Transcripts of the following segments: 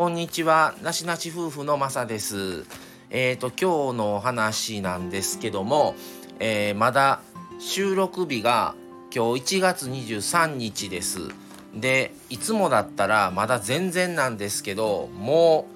こんにちは。なしなし夫婦のまさです。えっ、ー、と今日のお話なんですけども、えー、まだ収録日が今日1月23日です。でいつもだったらまだ全然なんですけども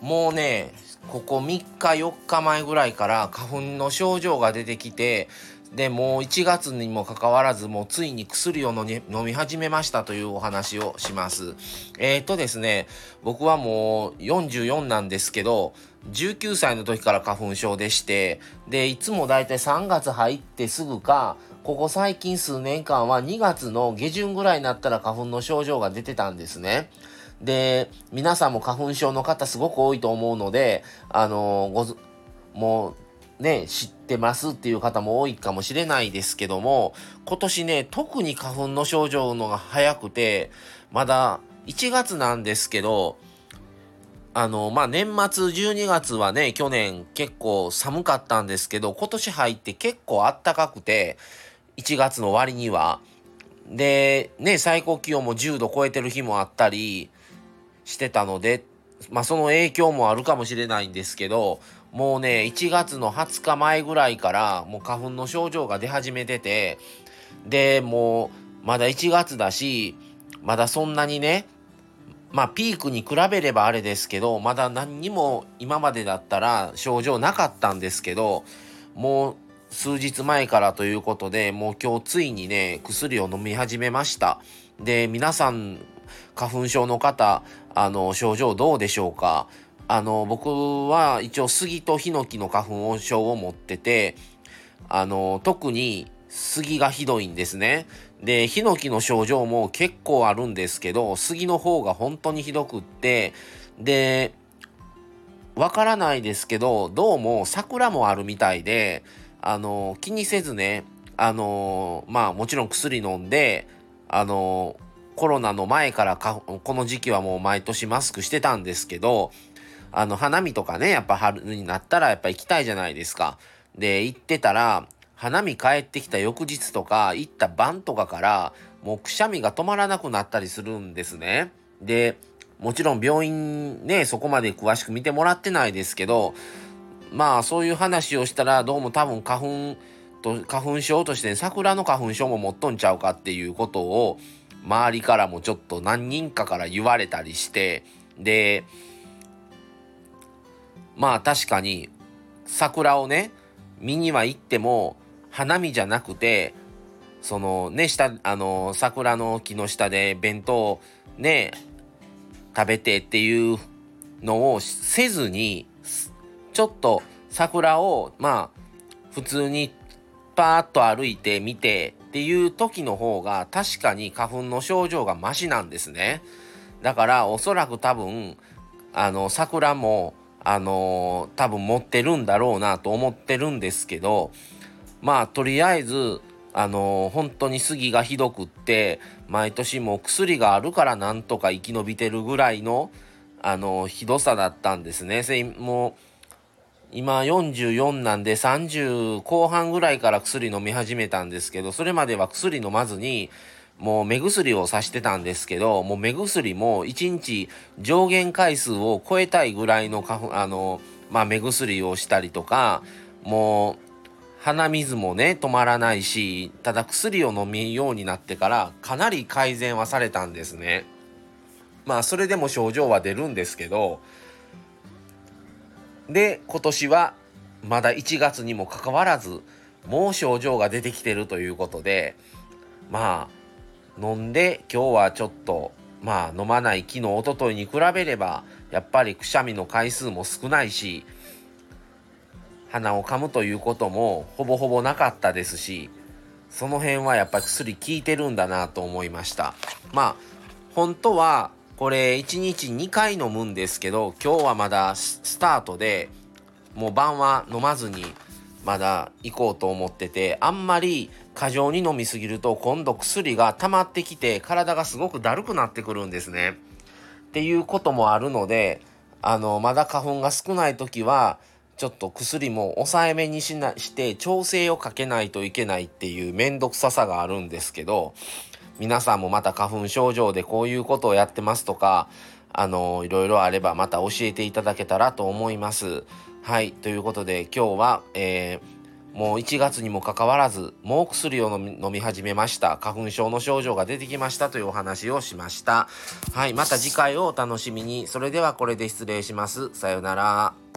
うもうねここ3日4日前ぐらいから花粉の症状が出てきてでもう1月にもかかわらずもうついに薬を飲み始めましたというお話をします。えっ、とですね僕はもう44なんですけど19歳の時から花粉症でしてでいつもだいたい3月入ってすぐかここ最近数年間は2月の下旬ぐらいになったら花粉の症状が出てたんですね。で皆さんも花粉症の方すごく多いと思うのであのもうね知ってますっていう方も多いかもしれないですけども今年ね特に花粉の症状のが早くてまだ1月なんですけどあのまあ年末12月はね去年結構寒かったんですけど今年入って結構あったかくて1月の終わりには。でね最高気温も10度超えてる日もあったりしてたので、まあその影響もあるかもしれないんですけど、もうね、1月の20日前ぐらいからもう花粉の症状が出始めてて、で、もうまだ1月だし、まだそんなにね、まあピークに比べればあれですけど、まだ何にも今までだったら症状なかったんですけど、もう数日前からということで、もう今日ついにね、薬を飲み始めました。で、皆さん花粉症の方、あの、症状どうでしょうか？あの、僕は一応杉とヒノキの花粉症を持ってて、あの、特に杉がひどいんですね。で、ヒノキの症状も結構あるんですけど、杉の方が本当にひどくって、で、わからないですけど、どうも桜もあるみたいで、あの、気にせずね、あの、まあもちろん薬飲んで、あの、コロナの前からかこの時期はもう毎年マスクしてたんですけど、あの、花見とかね、やっぱ春になったらやっぱ行きたいじゃないですか。で、行ってたら、花見帰ってきた翌日とか、行った晩とかから、もうくしゃみが止まらなくなったりするんですね。で、もちろん病院ね、そこまで詳しく見てもらってないですけど、まあそういう話をしたら、どうも多分花粉と、花粉症として、ね、桜の花粉症も持っとんちゃうかっていうことを、周りからもちょっと何人かから言われたりしてでまあ確かに桜をね見には行っても花見じゃなくてそのね下あの桜の木の下で弁当ね食べてっていうのをせずにちょっと桜をまあ普通にパーッと歩いてみてっていう時の方が確かに花粉の症状がマシなんですね。だからおそらく多分あの桜もあの多分持ってるんだろうなと思ってるんですけどまあとりあえずあの本当に杉がひどくって毎年もう薬があるからなんとか生き延びてるぐらいのあのひどさだったんですね。もう今44なんで30後半ぐらいから薬飲み始めたんですけど、それまでは薬飲まずに、もう目薬をさしてたんですけど、もう目薬も1日上限回数を超えたいぐらいのあの、まあ、目薬をしたりとか、もう鼻水もね、止まらないし、ただ薬を飲みようになってからかなり改善はされたんですね。まあそれでも症状は出るんですけど、で今年はまだ1月にもかかわらずもう症状が出てきてるということでまあ飲んで今日はちょっとまあ飲まない昨日おとといに比べればやっぱりくしゃみの回数も少ないし鼻を噛むということもほぼほぼなかったですしその辺はやっぱり薬効いてるんだなと思いました。まあ本当はこれ1日2回飲むんですけど今日はまだスタートでもう晩は飲まずにまだ行こうと思っててあんまり過剰に飲みすぎると今度薬が溜まってきて体がすごくだるくなってくるんですね。っていうこともあるのであのまだ花粉が少ない時はちょっと薬も抑えめにしなして調整をかけないといけないっていう面倒くささがあるんですけど皆さんもまた花粉症状でこういうことをやってますとかあのいろいろあればまた教えていただけたらと思います。はいということで今日は、えーもう1月にもかかわらずもう薬を飲み始めました。花粉症の症状が出てきましたというお話をしました。はいまた次回をお楽しみに。それではこれで失礼します。さようなら。